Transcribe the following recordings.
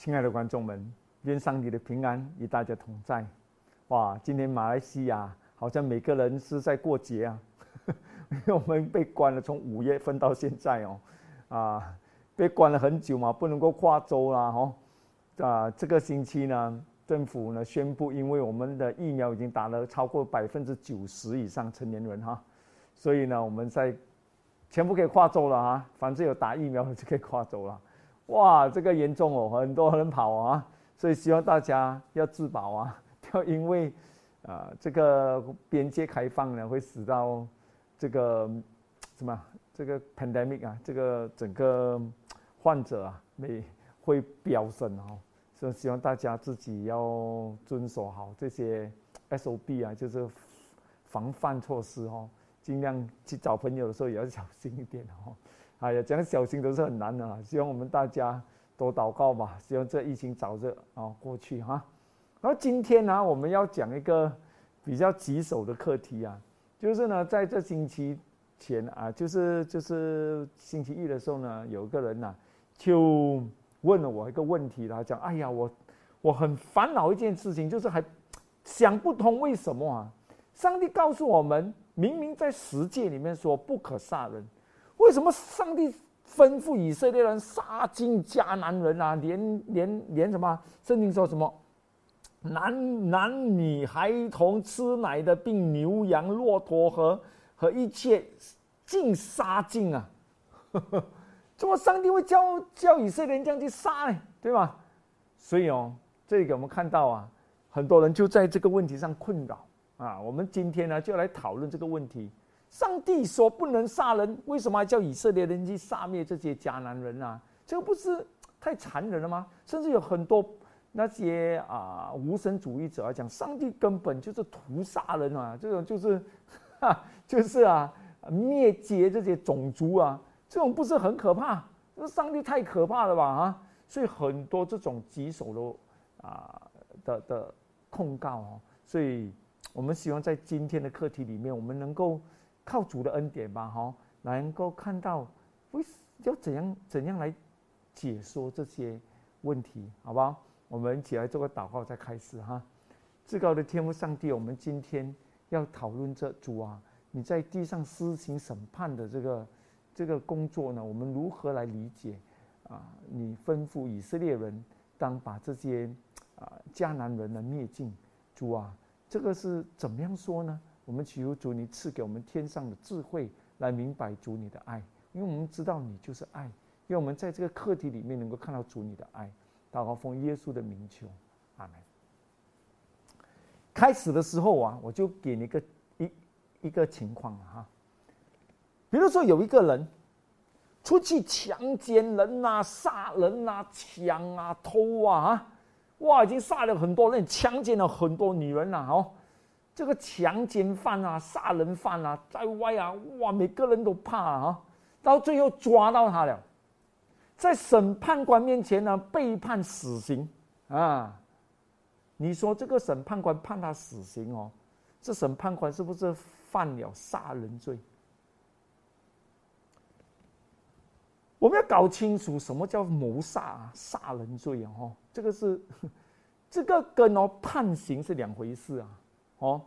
亲爱的观众们，愿上帝的平安与大家同在。哇，今天马来西亚好像每个人是在过节啊，因为我们被关了，从五月份到现在哦，啊，被关了很久嘛，不能够跨州啦，哦，啊，这个星期呢，政府呢宣布，因为我们的疫苗已经打了超过百分之九十以上成年人哈，所以呢，我们在全部可以跨州了啊，反正有打疫苗的就可以跨州了。哇，这个严重哦，很多人跑啊，所以希望大家要自保啊，要 因为啊这个边界开放呢，会使到这个什么这个 pandemic 啊，这个整个患者啊会会飙升哦，所以希望大家自己要遵守好这些 SOP 啊，就是防范措施哦，尽量去找朋友的时候也要小心一点哦。哎呀，讲小心都是很难的啊！希望我们大家多祷告吧，希望这疫情早日啊过去哈。然后今天呢，我们要讲一个比较棘手的课题啊，就是呢，在这星期前啊，就是就是星期一的时候呢，有个人呐就问了我一个问题，他讲：哎呀，我我很烦恼一件事情，就是还想不通为什么啊？上帝告诉我们，明明在十诫里面说不可杀人。为什么上帝吩咐以色列人杀尽迦南人啊？连连连什么？圣经说什么？男男女孩童吃奶的，并牛羊骆驼和和一切尽杀尽啊！怎么上帝会叫叫以色列人这样去杀呢？对吧？所以哦，这个我们看到啊，很多人就在这个问题上困扰啊。我们今天呢，就来讨论这个问题。上帝说不能杀人，为什么还叫以色列人去杀灭这些迦南人啊？这个不是太残忍了吗？甚至有很多那些啊无神主义者讲，上帝根本就是屠杀人啊，这种就是，哈，就是啊灭绝这些种族啊，这种不是很可怕？那上帝太可怕了吧啊！所以很多这种棘手的啊的的控告哦，所以我们希望在今天的课题里面，我们能够。靠主的恩典吧，哈，能够看到为要怎样怎样来解说这些问题，好不好？我们一起来做个祷告，再开始哈。至高的天父上帝，我们今天要讨论这主啊，你在地上施行审判的这个这个工作呢？我们如何来理解啊？你吩咐以色列人当把这些啊迦南人的灭尽，主啊，这个是怎么样说呢？我们祈求主，你赐给我们天上的智慧，来明白主你的爱，因为我们知道你就是爱，因为我们在这个课题里面能够看到主你的爱。祷告奉耶稣的名求，阿门。开始的时候啊，我就给你一个一一个情况哈，比如说有一个人出去强奸人呐、杀人呐、抢啊、偷啊，哇，已经杀了很多人，强奸了很多女人了哦。这个强奸犯啊、杀人犯啊，在外啊，哇，每个人都怕啊。到最后抓到他了，在审判官面前呢，被判死刑啊。你说这个审判官判他死刑哦，这审判官是不是犯了杀人罪？我们要搞清楚什么叫谋杀啊、杀人罪啊！哈，这个是 这个跟哦判刑是两回事啊。哦，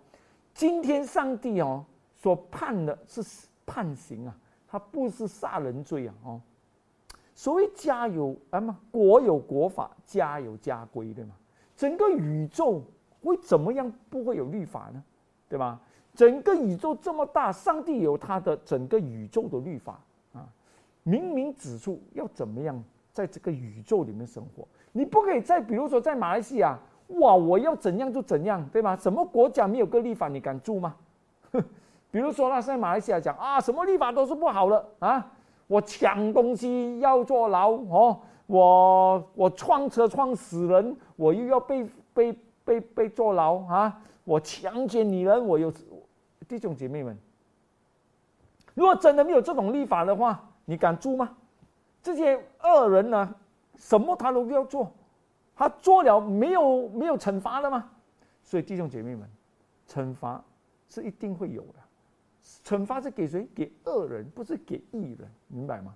今天上帝哦所判的是判刑啊，他不是杀人罪啊。哦，所谓家有啊嘛，国有国法，家有家规，对吗？整个宇宙会怎么样不会有律法呢？对吧？整个宇宙这么大，上帝有他的整个宇宙的律法啊，明明指出要怎么样在这个宇宙里面生活，你不可以再比如说在马来西亚。哇！我要怎样就怎样，对吗？什么国家没有个立法，你敢住吗？比如说，那在马来西亚讲啊，什么立法都是不好的啊！我抢东西要坐牢哦，我我撞车撞死人，我又要被被被被坐牢啊！我强奸女人，我有弟兄姐妹们，如果真的没有这种立法的话，你敢住吗？这些恶人呢，什么他都要做。他做了没有没有惩罚的吗？所以弟兄姐妹们，惩罚是一定会有的。惩罚是给谁？给恶人，不是给义人，明白吗？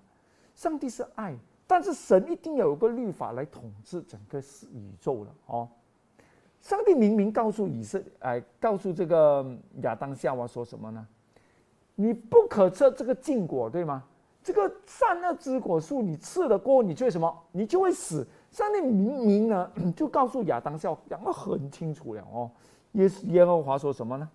上帝是爱，但是神一定要有个律法来统治整个宇宙的哦。上帝明明告诉以色，哎，告诉这个亚当夏娃说什么呢？你不可吃这个禁果，对吗？这个善恶之果树，你吃了过后，你就会什么？你就会死。上帝明明呢，就告诉亚当夏娃讲的很清楚了哦。耶耶和华说什么呢？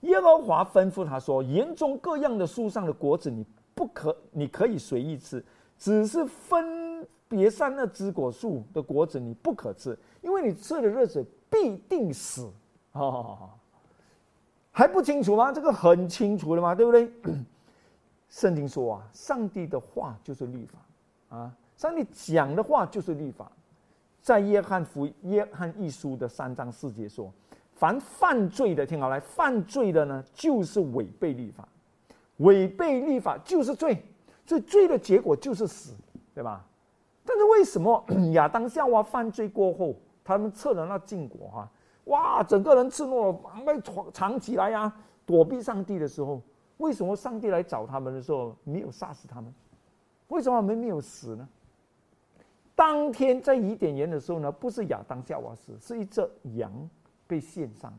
耶和华吩咐他说：“园中各样的树上的果子，你不可，你可以随意吃，只是分别善恶之果树的果子你不可吃，因为你吃的日子必定死。”哦，还不清楚吗？这个很清楚了嘛，对不对？圣经说啊，上帝的话就是律法啊，上帝讲的话就是律法，在约翰福约翰一书的三章四节说。凡犯罪的，听好来，犯罪的呢，就是违背律法，违背律法就是罪，所以罪的结果就是死，对吧？但是为什么 亚当夏娃犯罪过后，他们测了那禁果哈，哇，整个人赤裸被藏藏起来呀，躲避上帝的时候，为什么上帝来找他们的时候没有杀死他们？为什么他们没有死呢？当天在伊甸园的时候呢，不是亚当夏娃死，是一只羊。被献上，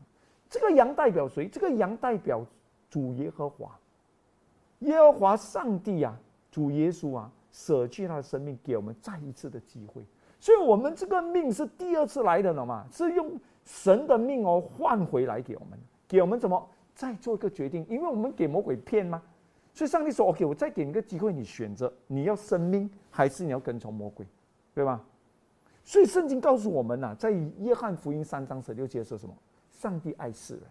这个羊代表谁？这个羊代表主耶和华，耶和华上帝啊，主耶稣啊，舍弃他的生命给我们再一次的机会。所以，我们这个命是第二次来的了嘛？是用神的命哦换回来给我们，给我们怎么再做一个决定？因为我们给魔鬼骗吗？所以上帝说：“OK，我再给你个机会，你选择你要生命还是你要跟从魔鬼，对吧？”所以圣经告诉我们呐，在约翰福音三章十六节说什么？上帝爱世人，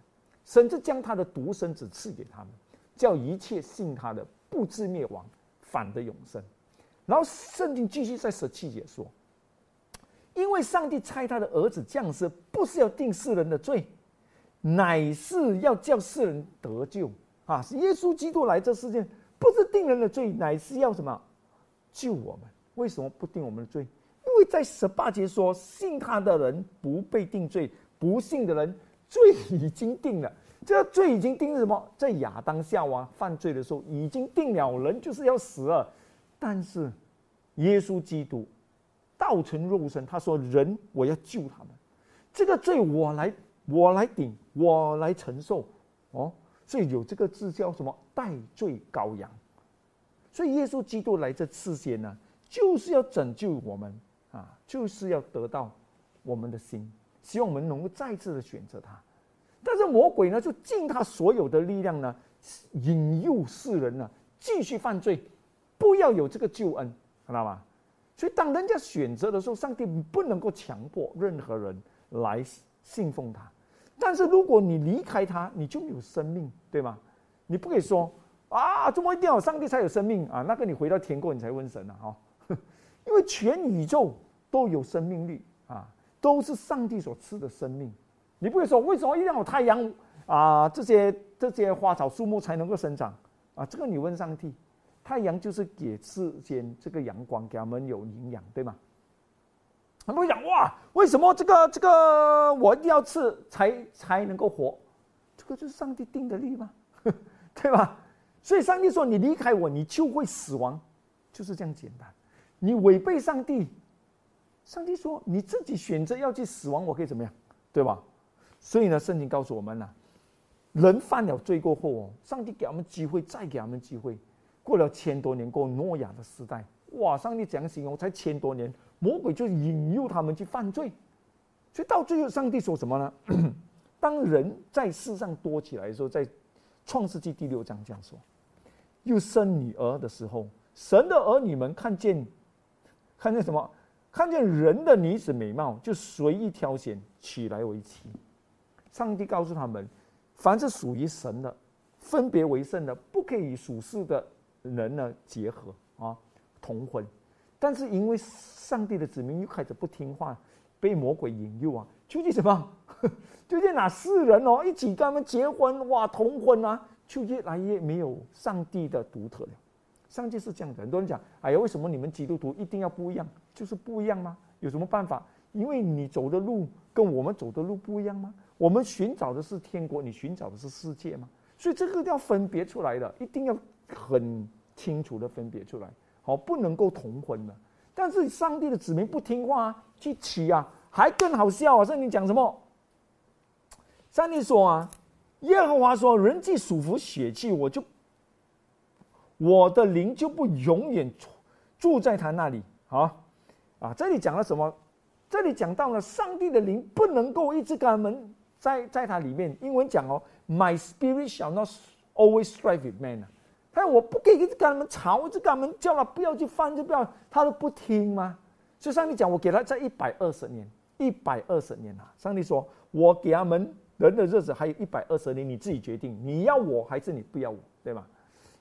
甚至将他的独生子赐给他们，叫一切信他的不至灭亡，反得永生。然后圣经继续在十七节说：因为上帝差他的儿子降世，不是要定世人的罪，乃是要叫世人得救啊！耶稣基督来这世界，不是定人的罪，乃是要什么？救我们。为什么不定我们的罪？因为在十八节说，信他的人不被定罪，不信的人罪已经定了。这个罪已经定什么？在亚当夏娃犯罪的时候已经定了，人就是要死了。但是耶稣基督道成肉身，他说：“人，我要救他们，这个罪我来，我来顶，我来承受。”哦，所以有这个字叫什么？代罪羔羊。所以耶稣基督来这世间呢，就是要拯救我们。啊，就是要得到我们的心，希望我们能够再次的选择他。但是魔鬼呢，就尽他所有的力量呢，引诱世人呢继续犯罪，不要有这个救恩，看到吗？所以当人家选择的时候，上帝不能够强迫任何人来信奉他。但是如果你离开他，你就没有生命，对吗？你不可以说啊，怎么一定要上帝才有生命啊？那个你回到天国你才问神啊，哈。因为全宇宙都有生命力啊，都是上帝所赐的生命。你不会说为什么一定要有太阳啊？这些这些花草树木才能够生长啊？这个你问上帝，太阳就是给世间这个阳光，给他们有营养，对吗？很多人讲哇，为什么这个这个我一定要吃才才能够活？这个就是上帝定的律吗？对吧？所以上帝说你离开我，你就会死亡，就是这样简单。你违背上帝，上帝说你自己选择要去死亡，我可以怎么样，对吧？所以呢，圣经告诉我们呢，人犯了罪过后哦，上帝给他们机会，再给他们机会。过了千多年，过诺亚的时代，哇！上帝讲形容才千多年，魔鬼就引诱他们去犯罪，所以到最后，上帝说什么呢？当人在世上多起来的时候，在创世纪第六章这样说，又生女儿的时候，神的儿女们看见。看见什么？看见人的女子美貌，就随意挑选娶来为妻。上帝告诉他们，凡是属于神的，分别为圣的，不可以与属世的人呢结合啊，同婚。但是因为上帝的子民又开始不听话，被魔鬼引诱啊，究竟什么？究竟哪世人哦一起跟他们结婚哇，同婚啊，就越来越没有上帝的独特了。上帝是这样的，很多人讲：“哎呀，为什么你们基督徒一定要不一样？就是不一样吗？有什么办法？因为你走的路跟我们走的路不一样吗？我们寻找的是天国，你寻找的是世界吗？所以这个要分别出来的，一定要很清楚的分别出来。好，不能够同婚的。但是上帝的子民不听话啊，去娶啊，还更好笑啊！圣经讲什么？上帝说啊，耶和华说：“人既属服血气，我就我的灵就不永远住在他那里。”好啊，这里讲了什么？这里讲到了上帝的灵不能够一直跟他们在在他里面。英文讲哦，My spirit shall not always strive with man。他说我不可以一直跟他们吵，一直跟他们叫他不要去犯，就不要，他都不听吗？所以上帝讲，我给他在一百二十年，一百二十年啊！上帝说，我给他们人的日子还有一百二十年，你自己决定，你要我还是你不要我，对吧？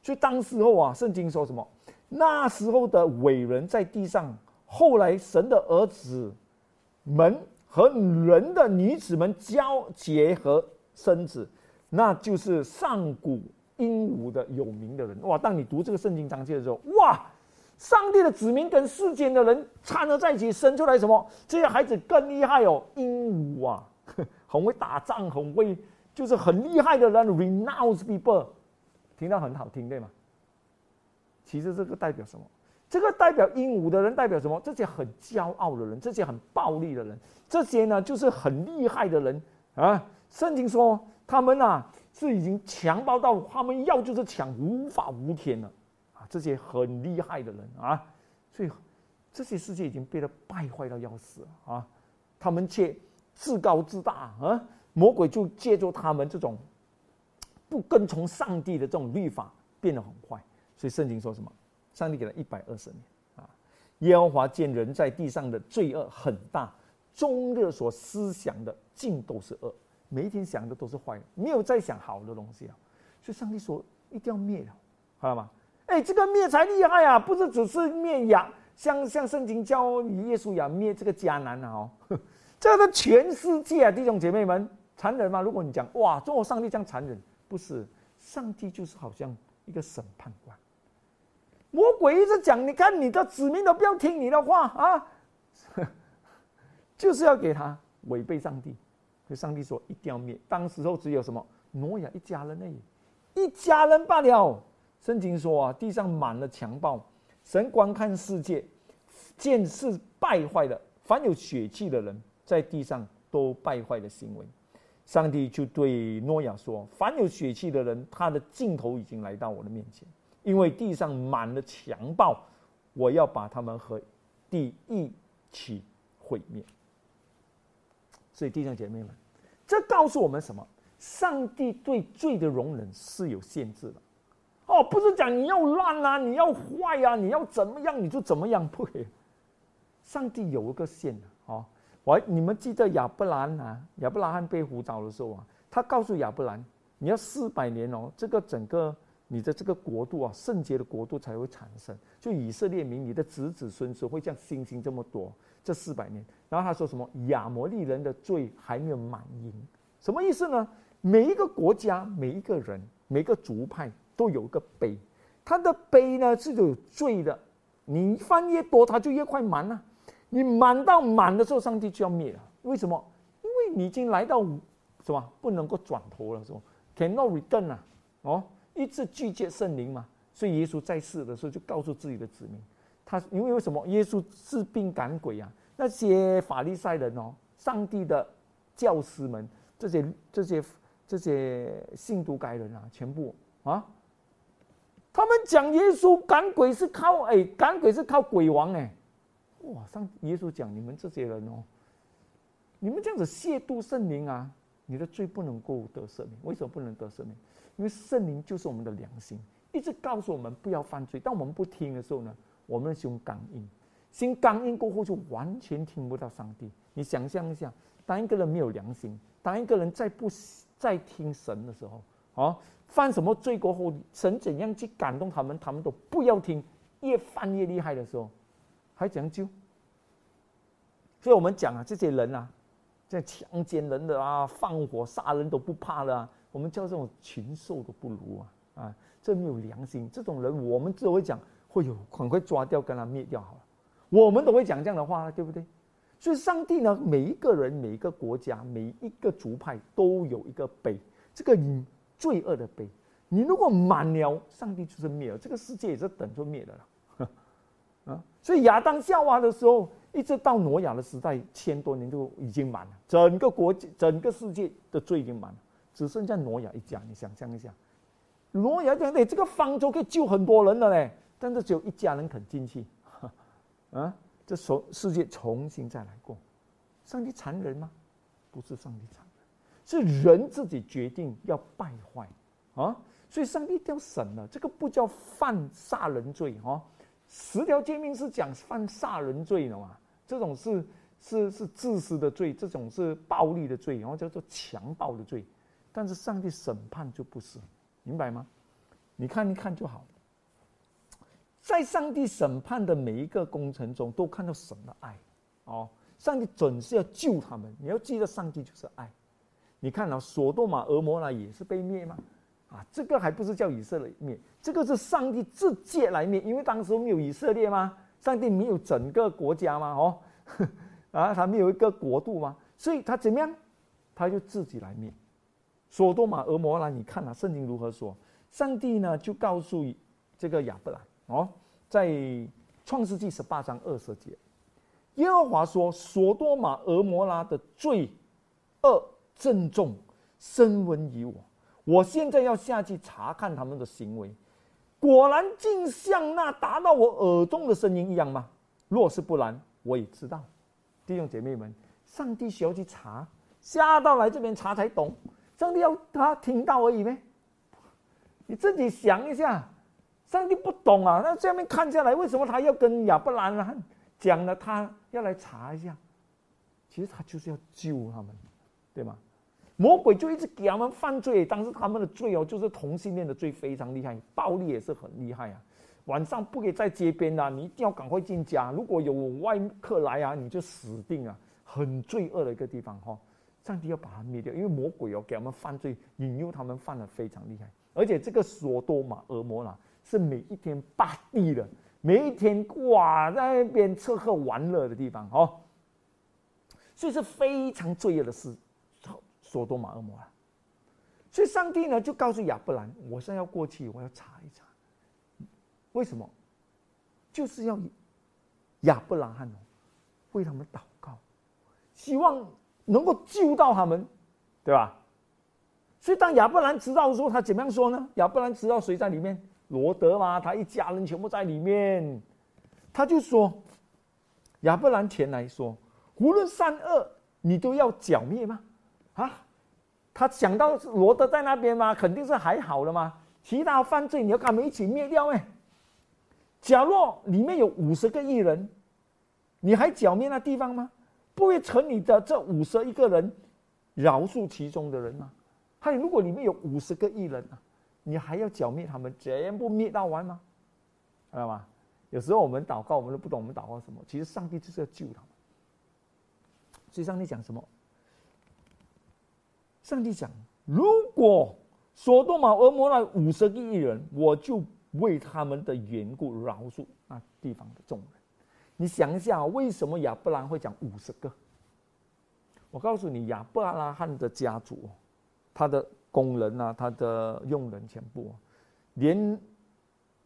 所以当时候啊，圣经说什么？那时候的伟人在地上，后来神的儿子。们和人的女子们交结合生子，那就是上古英武的有名的人哇！当你读这个圣经章节的时候，哇，上帝的子民跟世间的人掺合在一起，生出来什么？这些孩子更厉害哦，英武啊，很会打仗，很会，就是很厉害的人，renowned people，听到很好听对吗？其实这个代表什么？这个代表鹦鹉的人代表什么？这些很骄傲的人，这些很暴力的人，这些呢就是很厉害的人啊。圣经说他们啊是已经强暴到他们要就是抢，无法无天了啊。这些很厉害的人啊，所以这些世界已经变得败坏到要死啊。他们却自高自大啊，魔鬼就借助他们这种不跟从上帝的这种律法变得很坏。所以圣经说什么？上帝给了一百二十年啊！耶和华见人在地上的罪恶很大，终日所思想的尽都是恶，每一天想的都是坏，没有再想好的东西啊！所以上帝说一定要灭了，好了吗？哎，这个灭才厉害啊！不是只是灭亚，像像圣经教耶稣亚灭这个迦南啊！哦，这个全世界啊，弟兄姐妹们，残忍吗？如果你讲哇，中国上帝这样残忍，不是，上帝就是好像一个审判官。魔鬼一直讲，你看你的子民都不要听你的话啊，就是要给他违背上帝，所以上帝说一定要灭。当时候只有什么挪亚一家人而已，一家人罢了。圣经说啊，地上满了强暴，神观看世界，见是败坏的，凡有血气的人在地上都败坏的行为。上帝就对诺亚说：凡有血气的人，他的尽头已经来到我的面前。因为地上满了强暴，我要把他们和地一起毁灭。所以弟兄姐妹们，这告诉我们什么？上帝对罪的容忍是有限制的。哦，不是讲你要烂啊，你要坏啊，你要怎么样你就怎么样，不可以。上帝有一个线的。我你们记得亚伯兰啊，亚伯拉罕被呼召的时候啊，他告诉亚伯兰，你要四百年哦，这个整个。你的这个国度啊，圣洁的国度才会产生。就以色列民，你的子子孙孙会像星星这么多，这四百年。然后他说什么？亚摩利人的罪还没有满盈，什么意思呢？每一个国家、每一个人、每个族派都有一个碑，他的碑呢是有罪的。你犯越多，他就越快满了。你满到满的时候，上帝就要灭了。为什么？因为你已经来到什么不能够转头了，是吧？Cannot return 啊，哦。一直拒绝圣灵嘛，所以耶稣在世的时候就告诉自己的子民，他因为为什么耶稣治病赶鬼啊？那些法利赛人哦，上帝的教师们，这些这些这些信徒该人啊，全部啊，他们讲耶稣赶鬼是靠哎，赶鬼是靠鬼王哎，哇！上耶稣讲你们这些人哦，你们这样子亵渎圣灵啊，你的罪不能够得赦免，为什么不能得赦免？因为圣灵就是我们的良心，一直告诉我们不要犯罪。当我们不听的时候呢，我们的心刚硬，心刚硬过后就完全听不到上帝。你想象一下，当一个人没有良心，当一个人再不再听神的时候，啊，犯什么罪过后，神怎样去感动他们，他们都不要听，越犯越厉害的时候，还讲究。所以我们讲啊，这些人啊，在强奸人的啊，放火杀人都不怕的。我们叫这种禽兽都不如啊！啊，这没有良心，这种人我们只会讲，会有很快抓掉，跟他灭掉好了。我们都会讲这样的话，对不对？所以上帝呢，每一个人、每一个国家、每一个族派都有一个碑，这个罪恶的碑。你如果满了，上帝就是灭了，这个世界也是等着灭的了。啊，所以亚当夏娃的时候，一直到挪亚的时代，千多年就已经满了，整个国际、整个世界的罪已经满了，只剩下挪亚一家。你想象一下，挪亚讲的这个方舟可以救很多人了嘞，但是只有一家人肯进去，啊，这世世界重新再来过。上帝残忍吗？不是上帝残忍，是人自己决定要败坏啊，所以上帝一定要审了，这个不叫犯杀人罪哈。十条诫命是讲犯杀人罪的嘛？这种是是是自私的罪，这种是暴力的罪，然后叫做强暴的罪。但是上帝审判就不是，明白吗？你看一看就好。在上帝审判的每一个工程中，都看到神的爱。哦，上帝准是要救他们。你要记得，上帝就是爱。你看到索多玛、俄摩拉也是被灭吗？啊，这个还不是叫以色列灭，这个是上帝自借来灭，因为当时没有以色列吗？上帝没有整个国家吗？哦，啊，他没有一个国度吗？所以他怎么样？他就自己来灭。索多玛、俄摩拉，你看啊，圣经如何说？上帝呢就告诉这个亚伯兰哦，在创世纪十八章二十节，耶和华说：索多玛、俄摩拉的罪恶正重，深温于我。我现在要下去查看他们的行为，果然竟像那达到我耳中的声音一样吗？若是不然，我也知道。弟兄姐妹们，上帝需要去查，下到来这边查才懂。上帝要他听到而已呗。你自己想一下，上帝不懂啊？那下面看下来，为什么他要跟亚伯兰啊讲了？他要来查一下，其实他就是要救他们，对吗？魔鬼就一直给他们犯罪，但是他们的罪哦，就是同性恋的罪非常厉害，暴力也是很厉害啊。晚上不可以在街边啊，你一定要赶快进家。如果有外客来啊，你就死定了，很罪恶的一个地方哈。上帝要把它灭掉，因为魔鬼哦给他们犯罪，引诱他们犯的非常厉害。而且这个索多玛、俄摩拉是每一天霸地的，每一天哇在那边吃喝玩乐的地方哦，所以是非常罪恶的事。索多玛、恶魔啊！所以上帝呢就告诉亚伯兰：“我现在要过去，我要查一查，为什么？就是要亚伯兰汉为他们祷告，希望能够救到他们，对吧？所以当亚伯兰知道的时候，他怎么样说呢？亚伯兰知道谁在里面？罗德嘛，他一家人全部在里面。他就说：亚伯兰前来说，无论善恶，你都要剿灭吗？”啊，他想到罗德在那边吗？肯定是还好了嘛。其他犯罪你要跟他们一起灭掉哎。假若里面有五十个艺人，你还剿灭那地方吗？不会成你的这五十一个人饶恕其中的人吗？还有，如果里面有五十个艺人啊，你还要剿灭他们，全部灭到完吗？知道吗？有时候我们祷告，我们都不懂我们祷告什么。其实上帝就是要救他们。所以上帝讲什么？上帝讲：“如果索多玛、俄摩拉五十个亿人，我就为他们的缘故饶恕那地方的众人。你想一下，为什么亚伯兰会讲五十个？我告诉你，亚伯拉罕的家族，他的工人啊，他的佣人全部，连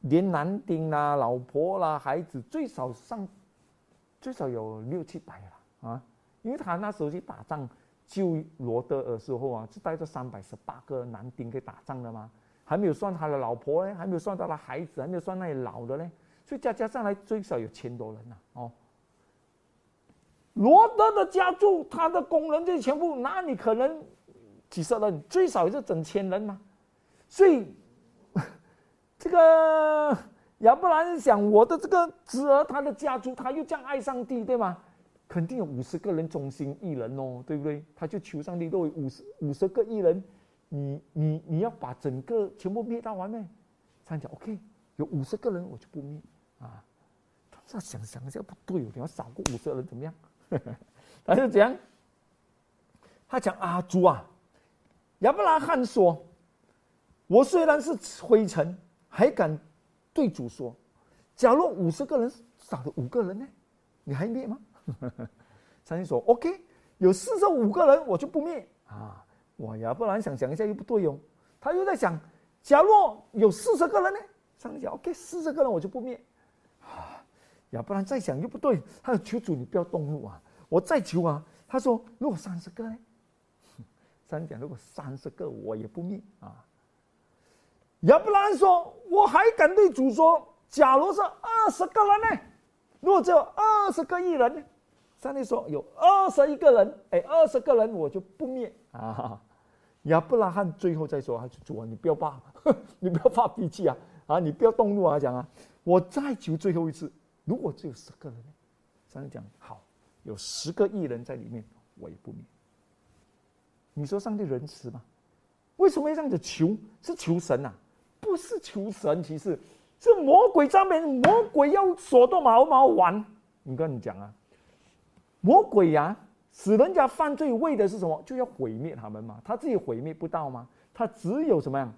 连男丁啦、老婆啦、孩子，最少上最少有六七百了啊！因为他那时候去打仗。”救罗德的时候啊，是带着三百十八个男丁去打仗的吗？还没有算他的老婆呢，还没有算他的孩子，还没有算那些老的呢，所以加加上来最少有千多人呐。哦，罗德的家族，他的工人这全部，那你可能几十人，最少也是整千人嘛。所以这个 亚伯兰想，我的这个侄儿，他的家族，他又这样爱上帝，对吗？肯定有五十个人忠心一人哦，对不对？他就求上帝，都有五十五十个艺人，你你你要把整个全部灭到完没？上帝讲 OK，有五十个人我就不灭啊。他想想一下不对哦，你要少过五十个人怎么样？他就这样，他讲啊，主啊，亚伯拉罕说，我虽然是灰尘，还敢对主说，假如五十个人少了五个人呢，你还灭吗？上帝说：“OK，有四十五个人，我就不灭啊！哇呀，不然想想一下又不对哦。他又在想，假若有四十个人呢？上帝讲：OK，四十个人我就不灭啊！亚伯兰再想又不对，他说：“求主你不要动怒啊！我再求啊！”他说：“如果三十个呢？” 上帝讲：“如果三十个，我也不灭啊。”亚伯兰说：“我还敢对主说，假如是二十个人呢？如果只有二十个亿人呢？”上帝说：“有二十一个人，哎，二十个人我就不灭啊。”亚伯拉罕最后再说：“他说主啊，你不要发，你不要发脾气啊！啊，你不要动怒啊！讲啊，我再求最后一次，如果只有十个人？”上帝讲：“好，有十个亿人在里面，我也不灭。”你说上帝仁慈吗？为什么要这样子求？是求神呐？不是求神，其实是魔鬼上面，魔鬼要锁到毛毛玩。你跟你讲啊，魔鬼呀，使人家犯罪为的是什么？就要毁灭他们嘛。他自己毁灭不到吗？他只有什么样？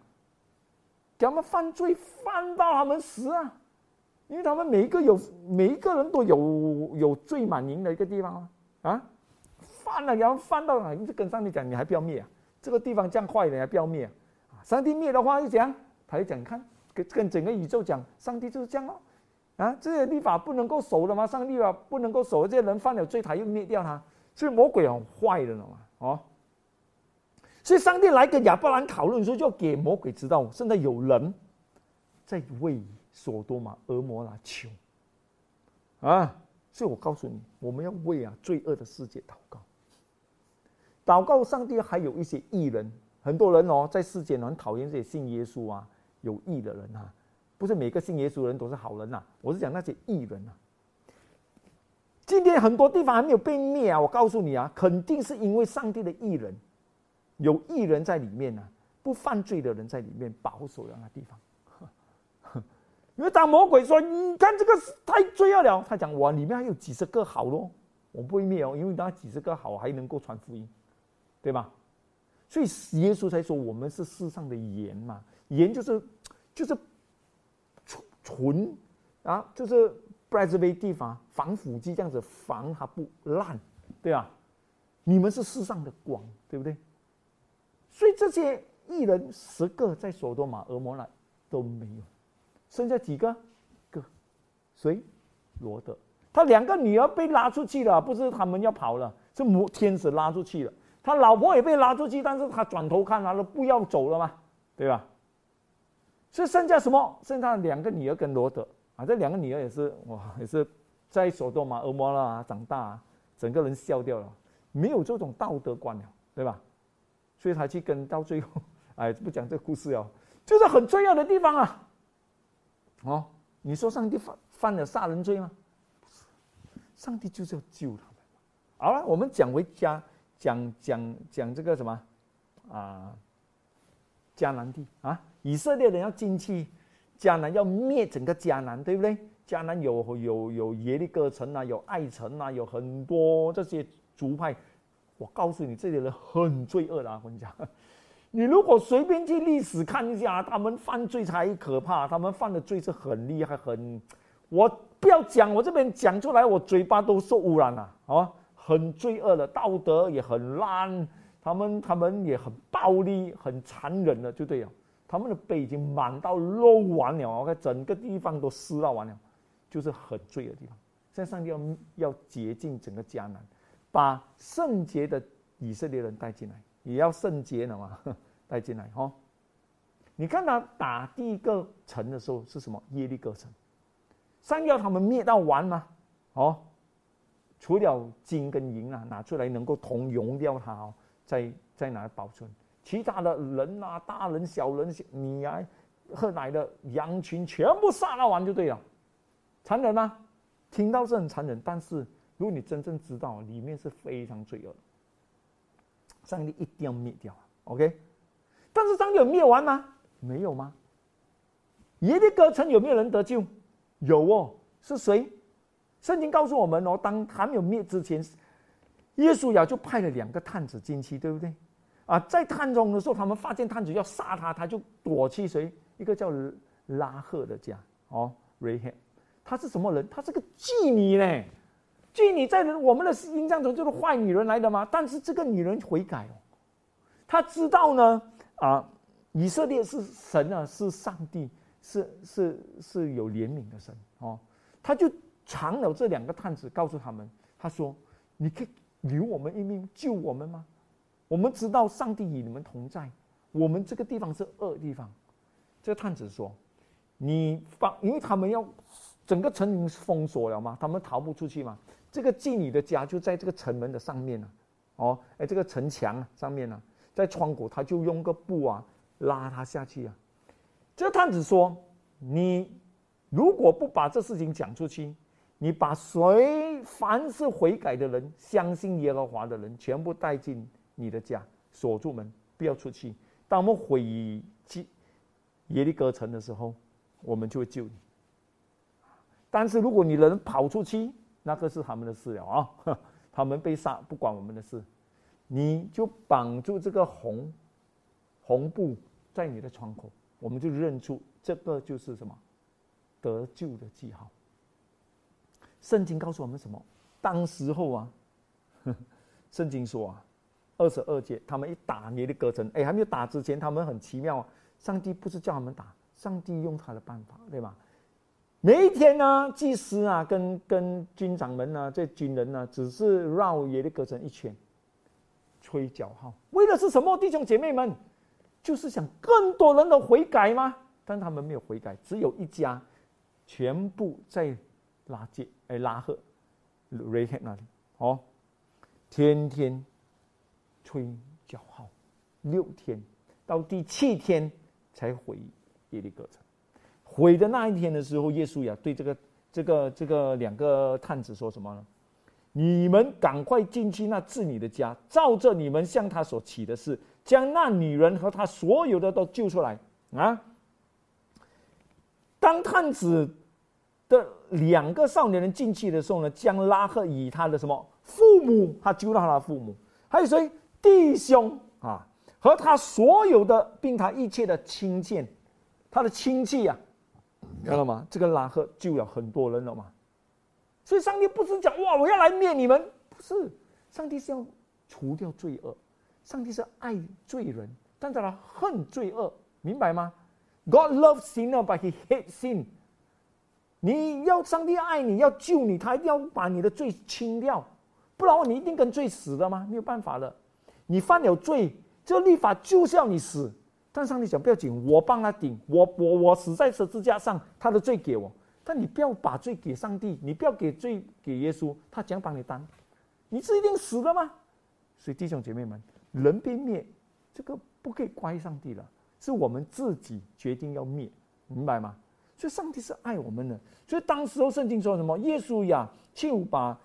给他们犯罪，犯到他们死啊！因为他们每一个有每一个人都有有罪满盈的一个地方啊啊！犯了，然后犯到哪？你就跟上帝讲，你还不要灭啊？这个地方这样坏，你还不要灭啊？上帝灭的话就讲。他就讲，看跟跟整个宇宙讲，上帝就是这样哦，啊，这些律法不能够守的吗？上帝啊，不能够守，这些人犯了罪，他又灭掉他，所以魔鬼很坏的嘛，哦，所以上帝来跟亚伯兰讨论说，就要给魔鬼知道，现在有人在为所多玛、俄摩拉求，啊，所以我告诉你，我们要为啊罪恶的世界祷告，祷告上帝还有一些艺人，很多人哦，在世间很讨厌这些信耶稣啊。有义的人啊，不是每个信耶稣的人都是好人呐。我是讲那些义人呐。今天很多地方还没有被灭啊，我告诉你啊，肯定是因为上帝的义人，有义人在里面呢，不犯罪的人在里面保守了那地方。因为当魔鬼说：“你看这个太罪恶了。”他讲：“我里面还有几十个好咯，我不会灭哦，因为那几十个好还能够传福音，对吧？”所以耶稣才说：“我们是世上的盐嘛。”盐就是，就是纯啊，就是 preservative 防腐剂这样子防它不烂，对吧？你们是世上的光，对不对？所以这些艺人十个在索多玛、俄摩拉都没有，剩下几个？个谁？罗德，他两个女儿被拉出去了，不是他们要跑了，是魔天使拉出去了。他老婆也被拉出去，但是他转头看他说不要走了嘛，对吧？所以剩下什么？剩下两个女儿跟罗德啊，这两个女儿也是哇，也是在索多玛、俄摩拉长大，整个人笑掉了，没有这种道德观了，对吧？所以他去跟到最后，哎，不讲这个故事哦，就是很重要的地方啊。哦，你说上帝犯犯了杀人罪吗？不是上帝就是要救他们。好了，我们讲回家，讲讲讲这个什么啊？迦南地啊！以色列人要进去，迦南要灭整个迦南，对不对？迦南有有有耶利哥城啊，有爱城啊，有很多这些族派。我告诉你，这些人很罪恶的。我跟你讲，你如果随便去历史看一下，他们犯罪才可怕，他们犯的罪是很厉害，很……我不要讲，我这边讲出来，我嘴巴都受污染了啊！很罪恶的，道德也很烂，他们他们也很暴力，很残忍的，就这样。他们的背已经满到漏完了，OK，整个地方都湿到完了，就是很罪的地方。现在上帝要要洁净整个迦南，把圣洁的以色列人带进来，也要圣洁了嘛，带进来哈。你看他打第一个城的时候是什么？耶利哥城，上帝要他们灭到完吗？哦，除了金跟银啊，拿出来能够同融掉它哦，在在哪保存？其他的人呐，大人、小人、你啊，喝奶的羊群全部杀了完就对了，残忍吗？听到是很残忍，但是如果你真正知道，里面是非常罪恶。上帝一定要灭掉，OK？但是上帝有灭完吗？没有吗？耶利哥城有没有人得救？有哦，是谁？圣经告诉我们哦，当还没有灭之前，耶稣呀就派了两个探子进去，对不对？啊，在探中的时候，他们发现探子要杀他，他就躲去谁？一个叫拉赫的家哦，Rahab，他是什么人？他是个妓女呢。妓女在我们的印象中就是坏女人来的吗？但是这个女人悔改哦，她知道呢啊，以色列是神啊，是上帝，是是是有怜悯的神哦，他就藏了这两个探子，告诉他们，他说：“你可以留我们一命，救我们吗？我们知道上帝与你们同在，我们这个地方是恶地方。”这个探子说：“你放，因为他们要整个城门封锁了嘛，他们逃不出去嘛。这个妓女的家就在这个城门的上面呢，哦，哎，这个城墙上面呢，在窗口，他就用个布啊拉他下去啊。这个探子说：你如果不把这事情讲出去。”你把谁凡是悔改的人、相信耶和华的人，全部带进你的家，锁住门，不要出去。当我们毁去耶利哥城的时候，我们就会救你。但是如果你人跑出去，那个是他们的事了啊，他们被杀不管我们的事。你就绑住这个红红布在你的窗口，我们就认出这个就是什么得救的记号。圣经告诉我们什么？当时候啊，圣经说啊，二十二节，他们一打你的歌城，哎，还没有打之前，他们很奇妙啊。上帝不是叫他们打，上帝用他的办法，对吧？每一天呢，祭司啊，跟跟军长们呢，这军人呢，只是绕耶利哥城一圈，吹角号，为的是什么？弟兄姐妹们，就是想更多人的悔改吗？但他们没有悔改，只有一家，全部在。拉杰哎，拉赫瑞克那里哦，天天吹叫号，六天到第七天才回耶利哥城。回的那一天的时候，耶稣呀对这个这个这个两个探子说什么呢？你们赶快进去那治你的家，照着你们向他所起的事，将那女人和他所有的都救出来啊！当探子。的两个少年人进去的时候呢，将拉赫以他的什么父母，他救到他的父母，还有谁弟兄啊，和他所有的，并他一切的亲眷，他的亲戚呀，看到吗？这个拉赫救了很多人了嘛。所以上帝不是讲哇，我要来灭你们，不是，上帝是要除掉罪恶，上帝是爱罪人，但是他恨罪恶，明白吗？God loves sinner, but He hates sin. 你要上帝爱你，要救你，他一定要把你的罪清掉，不然你一定跟罪死的吗？没有办法了，你犯了罪，这律法就是要你死。但上帝讲不要紧，我帮他顶，我我我死在十字架上，他的罪给我。但你不要把罪给上帝，你不要给罪给耶稣，他讲帮你担，你是一定死的吗？所以弟兄姐妹们，人被灭，这个不可以怪上帝了，是我们自己决定要灭，明白吗？所以，上帝是爱我们的。所以，当时候圣经说什么？耶稣呀，就把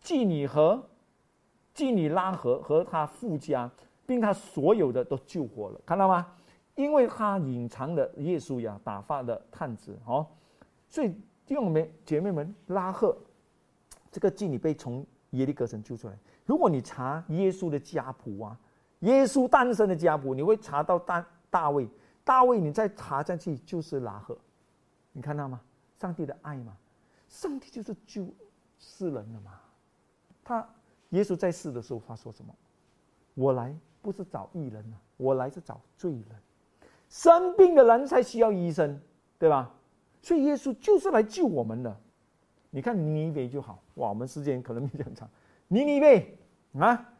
妓女和妓女拉合和他富家，并他所有的都救活了。看到吗？因为他隐藏的耶稣呀打发的探子哦。所以，弟兄们姐妹们，拉赫这个妓女被从耶利哥城救出来。如果你查耶稣的家谱啊，耶稣诞生的家谱，你会查到大大卫。大卫，你再查下去就是拉赫。你看到吗？上帝的爱嘛，上帝就是救世人的嘛。他耶稣在世的时候，他说什么？我来不是找义人啊，我来是找罪人。生病的人才需要医生，对吧？所以耶稣就是来救我们的。你看尼尼微就好哇，我们时间可能没很长。尼尼微啊，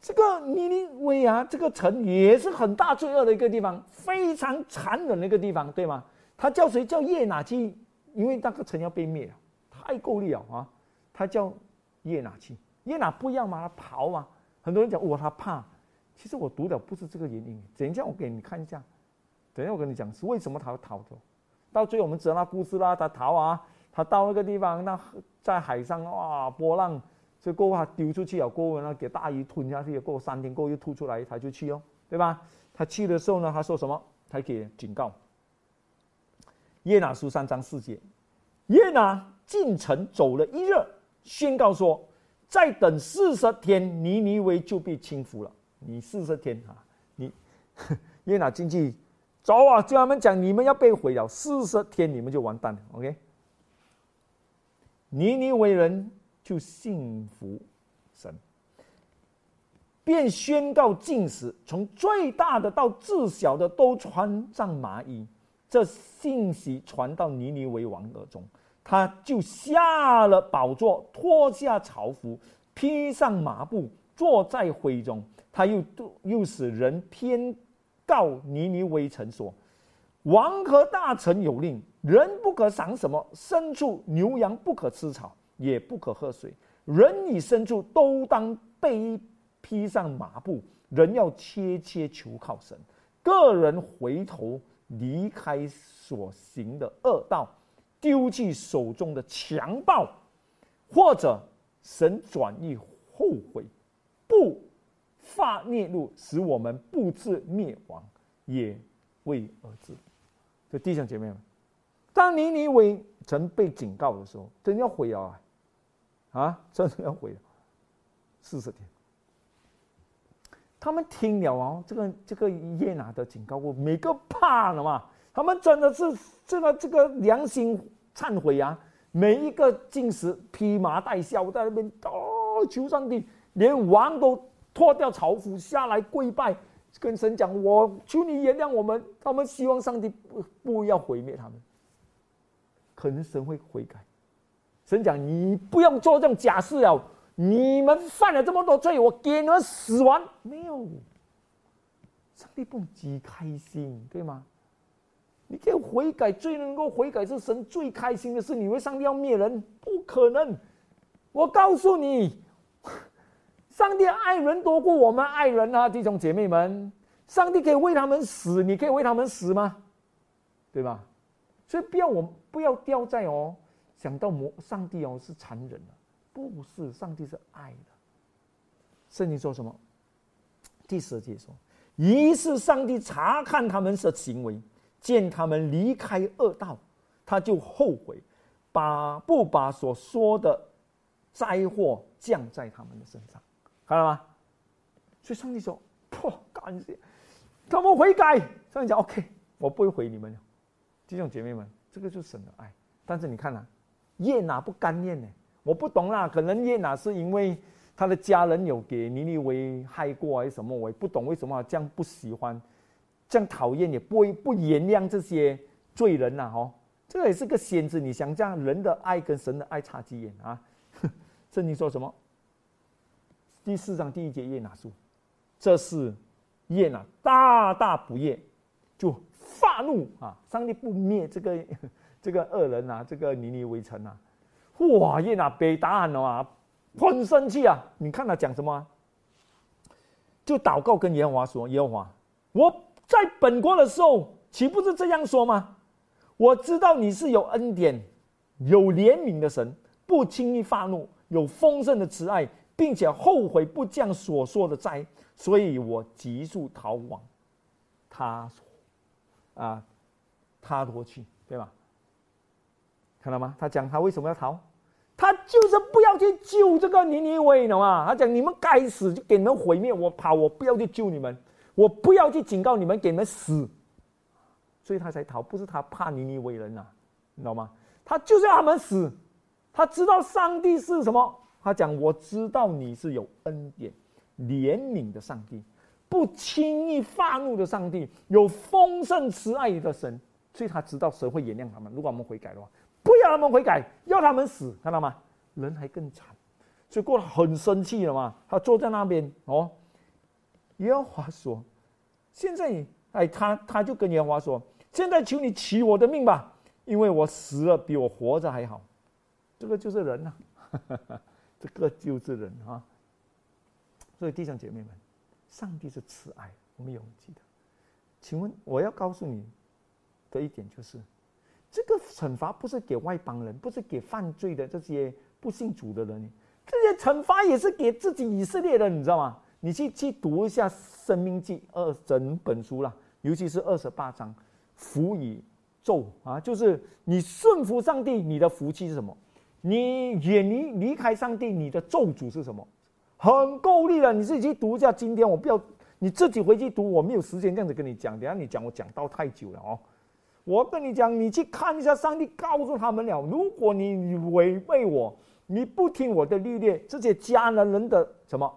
这个尼尼微啊，这个城也是很大罪恶的一个地方，非常残忍的一个地方，对吗？他叫谁叫叶拿去？因为那个城要被灭了，太够力了啊！他叫叶拿去，叶拿不一样吗？他跑嘛。很多人讲哇，他怕。其实我读的不是这个原因。等一下我给你看一下。等一下我跟你讲是为什么他要逃走。到最后我们知道那故事啦，他逃啊，他到那个地方，那在海上哇，波浪，这过后他丢出去了，过后呢给大鱼吞下去，过三天过后又吐出来，他就去哦，对吧？他去的时候呢，他说什么？他给警告。耶拿书三章四节，耶拿进城走了一日，宣告说：“再等四十天，尼尼微就被倾覆了。”你四十天啊，你 耶拿进去走啊，叫他们讲：“你们要被毁了，四十天你们就完蛋了。”OK，尼尼微人就信服神，便宣告禁食，从最大的到至小的都穿上麻衣。这信息传到尼尼微王耳中，他就下了宝座，脱下朝服，披上麻布，坐在灰中。他又又使人偏告尼尼微城说：王和大臣有令，人不可赏什么牲畜，牛羊不可吃草，也不可喝水。人与牲畜都当被披上麻布。人要切切求靠神，个人回头离开所行的恶道，丢弃手中的强暴，或者神转意后悔，不发孽怒，使我们不至灭亡，也为而至。这弟兄姐妹们，当尼尼微曾被警告的时候，真要毁啊！啊，真的要毁了，四十天。他们听了哦，这个这个耶拿的警告过，每个怕了嘛？他们真的是这个这个良心忏悔啊！每一个进食披麻戴孝在那边哦求上帝，连王都脱掉朝服下来跪拜，跟神讲：“我求你原谅我们。”他们希望上帝不不要毁灭他们，可能神会悔改。神讲：“你不用做这种假事了。”你们犯了这么多罪，我给你们死完没有？上帝不极开心，对吗？你可以悔改，最能够悔改是神最开心的事。你为上帝要灭人，不可能。我告诉你，上帝爱人多过我们爱人啊，弟兄姐妹们。上帝可以为他们死，你可以为他们死吗？对吧？所以不要我不要掉在哦，想到魔上帝哦是残忍的。不是，上帝是爱的。圣经说什么？第十节说：“于是上帝查看他们的行为，见他们离开恶道，他就后悔，把不把所说的灾祸降在他们的身上，看到吗？所以上帝说：‘破，感谢他们悔改。’上帝讲：‘OK，我不会毁你们。’弟兄姐妹们，这个就是神的爱。但是你看呐，耶拿不甘念呢。”我不懂啦，可能耶拿是因为他的家人有给尼尼微害过还是什么，我也不懂为什么这样不喜欢，这样讨厌也不会不原谅这些罪人呐，哦，这个也是个先知，你想这样人的爱跟神的爱差几远啊？圣经说什么？第四章第一节耶拿书，这是耶拿大大不悦，就发怒啊！上帝不灭这个 这个恶人呐，这个尼尼微城呐。哇！耶拿被答案了啊，很生气啊！你看他讲什么？啊就祷告跟耶和华说：“耶和华，我在本国的时候，岂不是这样说吗？我知道你是有恩典、有怜悯的神，不轻易发怒，有丰盛的慈爱，并且后悔不降所说的灾，所以我急速逃往他说啊，他夺去，对吧？”看到吗？他讲他为什么要逃？他就是不要去救这个尼尼微，懂吗？他讲你们该死，就给你们毁灭。我跑，我不要去救你们，我不要去警告你们，给你们死。所以他才逃，不是他怕尼尼微人呐，你知道吗？他就是要他们死。他知道上帝是什么？他讲我知道你是有恩典、怜悯的上帝，不轻易发怒的上帝，有丰盛慈爱的神。所以他知道神会原谅他们，如果我们悔改的话。要他们悔改，要他们死，看到吗？人还更惨，所以过得很生气了嘛。他坐在那边哦，耶和华说：“现在，哎，他他就跟耶和华说：现在求你取我的命吧，因为我死了比我活着还好。这个就是人呐，这个就是人啊。所以弟兄姐妹们，上帝是慈爱，我们有记得。请问我要告诉你的一点就是。”这个惩罚不是给外邦人，不是给犯罪的这些不信主的人，这些惩罚也是给自己以色列人，你知道吗？你去去读一下《生命记》二整本书啦，尤其是二十八章，福与咒啊，就是你顺服上帝，你的福气是什么？你远离离开上帝，你的咒诅是什么？很够力的，你自己去读一下。今天我不要你自己回去读，我没有时间这样子跟你讲，等下你讲我讲到太久了哦。我跟你讲，你去看一下，上帝告诉他们了：如果你违背我，你不听我的律例，这些迦南人的什么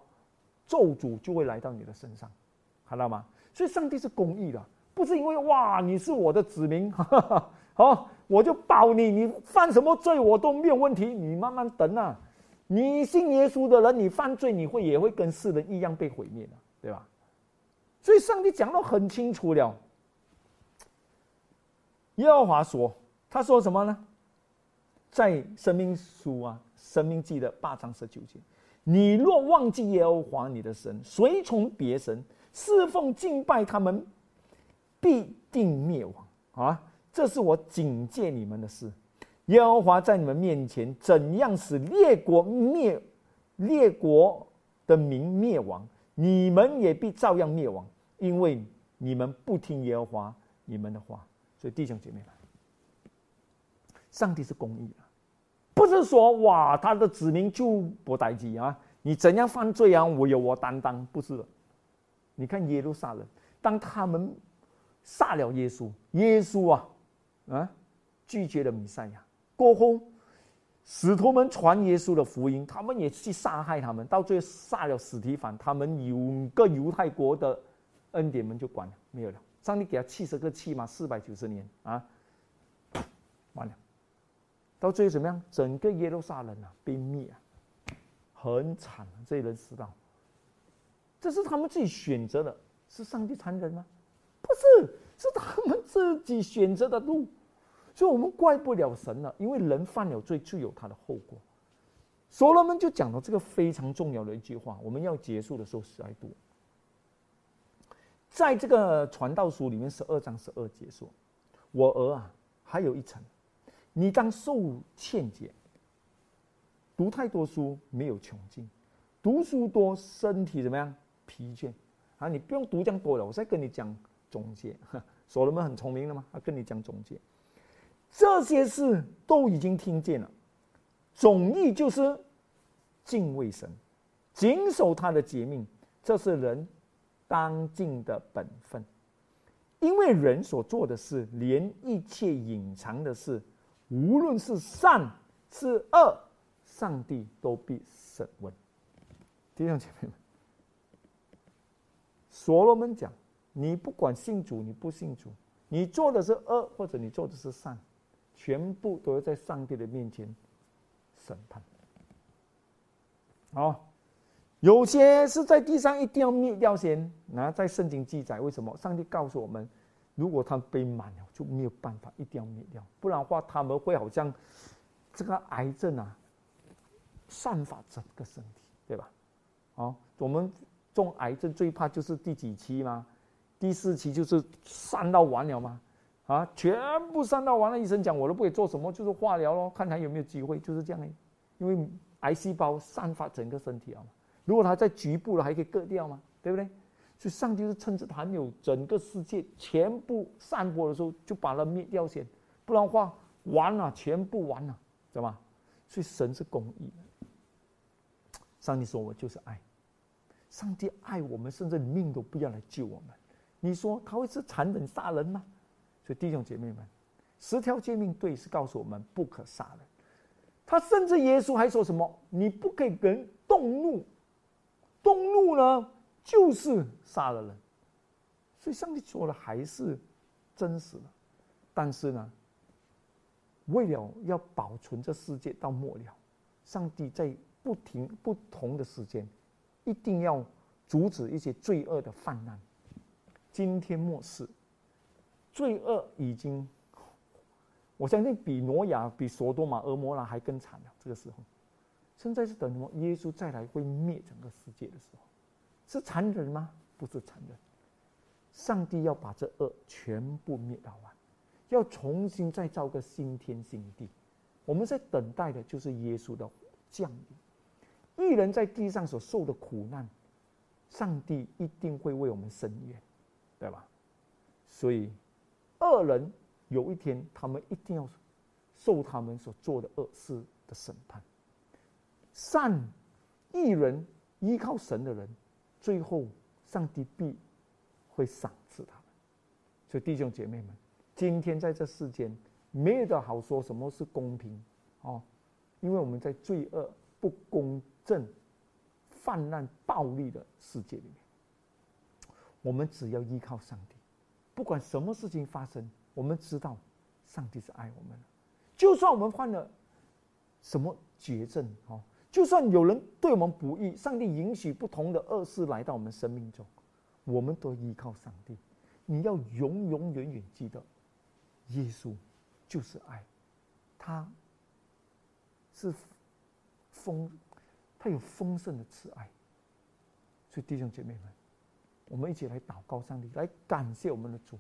咒诅就会来到你的身上，看到吗？所以上帝是公义的，不是因为哇你是我的子民，好，我就保你，你犯什么罪我都没有问题，你慢慢等啊。你信耶稣的人，你犯罪你会也会跟世人一样被毁灭的，对吧？所以上帝讲的很清楚了。耶和华说：“他说什么呢？在生命书啊，生命记的八章十九节，你若忘记耶和华你的神，随从别神，侍奉敬拜他们，必定灭亡啊！这是我警戒你们的事。耶和华在你们面前怎样使列国灭，列国的民灭亡，你们也必照样灭亡，因为你们不听耶和华你们的话。”所以弟兄姐妹们，上帝是公义的，不是说哇他的子民就不待见啊！你怎样犯罪啊？我有我担当，不是的。你看耶路撒冷，当他们杀了耶稣，耶稣啊啊拒绝了弥赛亚过后，使徒们传耶稣的福音，他们也去杀害他们，到最后杀了史提凡，他们有个犹太国的恩典门就关了，没有了。上帝给他七十个气嘛，四百九十年啊，完了，到最后怎么样？整个耶路撒冷啊被灭啊，很惨。这些人知道，这是他们自己选择的，是上帝残忍吗？不是，是他们自己选择的路，所以我们怪不了神了，因为人犯了罪就有他的后果。所罗门就讲了这个非常重要的一句话，我们要结束的时候十来度。在这个传道书里面，十二章十二节说：“我儿啊，还有一层，你当受欠解。读太多书没有穷尽，读书多身体怎么样？疲倦啊！你不用读这样多了，我再跟你讲总结。所罗门很聪明的嘛？他跟你讲总结，这些事都已经听见了。总意就是敬畏神，谨守他的诫命，这是人。”当尽的本分，因为人所做的事，连一切隐藏的事，无论是善是恶，上帝都必审问。弟兄姐妹们，所罗门讲：你不管信主，你不信主，你做的是恶，或者你做的是善，全部都要在上帝的面前审判。好。有些是在地上一定要灭掉先，那在圣经记载，为什么？上帝告诉我们，如果他被满了，就没有办法，一定要灭掉，不然的话他们会好像这个癌症啊，散发整个身体，对吧？好，我们中癌症最怕就是第几期吗？第四期就是散到完了吗？啊，全部散到完了，医生讲我都不会做什么，就是化疗咯，看他有没有机会，就是这样。因为癌细胞散发整个身体啊。如果它在局部了，还可以割掉吗？对不对？所以上帝是趁着还没有整个世界全部散播的时候，就把它灭掉先，不然的话完了，全部完了，知道吧？所以神是公义的。上帝说：“我就是爱。”上帝爱我们，甚至命都不要来救我们。你说他会是残忍杀人吗？所以弟兄姐妹们，十条诫命对是告诉我们不可杀人。他甚至耶稣还说什么？你不可以跟动怒。动怒呢，就是杀了人，所以上帝说的还是真实的。但是呢，为了要保存这世界到末了，上帝在不停不同的时间，一定要阻止一些罪恶的泛滥。今天末世，罪恶已经，我相信比挪亚、比索多玛、俄摩拉还更惨了。这个时候。现在是等什么？耶稣再来会灭整个世界的时候，是残忍吗？不是残忍。上帝要把这恶全部灭掉完，要重新再造个新天新地。我们在等待的就是耶稣的降临。一人在地上所受的苦难，上帝一定会为我们伸冤，对吧？所以，恶人有一天他们一定要受他们所做的恶事的审判。善、义人依靠神的人，最后上帝必会赏赐他们。所以弟兄姐妹们，今天在这世间没有的好说什么是公平哦，因为我们在罪恶、不公正、泛滥、暴力的世界里面，我们只要依靠上帝，不管什么事情发生，我们知道上帝是爱我们的。就算我们犯了什么绝症，哦，就算有人对我们不义，上帝允许不同的恶事来到我们生命中，我们都依靠上帝。你要永永远远记得，耶稣就是爱，他是丰，他有丰盛的慈爱。所以弟兄姐妹们，我们一起来祷告上帝，来感谢我们的主，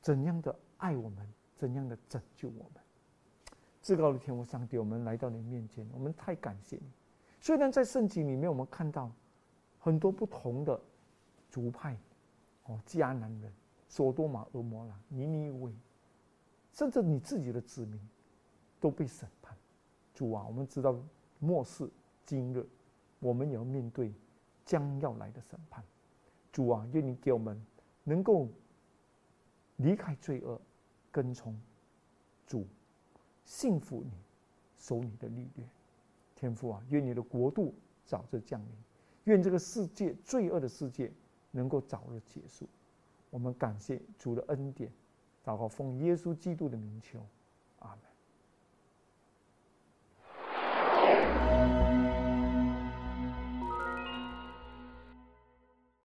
怎样的爱我们，怎样的拯救我们。至高的天父上帝，我们来到你面前，我们太感谢你。虽然在圣经里面，我们看到很多不同的族派。哦，迦南人、索多玛、俄摩拉、尼尼微，甚至你自己的子民，都被审判。主啊，我们知道末世今日，我们也要面对将要来的审判。主啊，愿你给我们能够离开罪恶，跟从主，信服你，守你的律略。天父啊，愿你的国度早日降临，愿这个世界罪恶的世界。能够早日结束，我们感谢主的恩典，祷告奉耶稣基督的名求，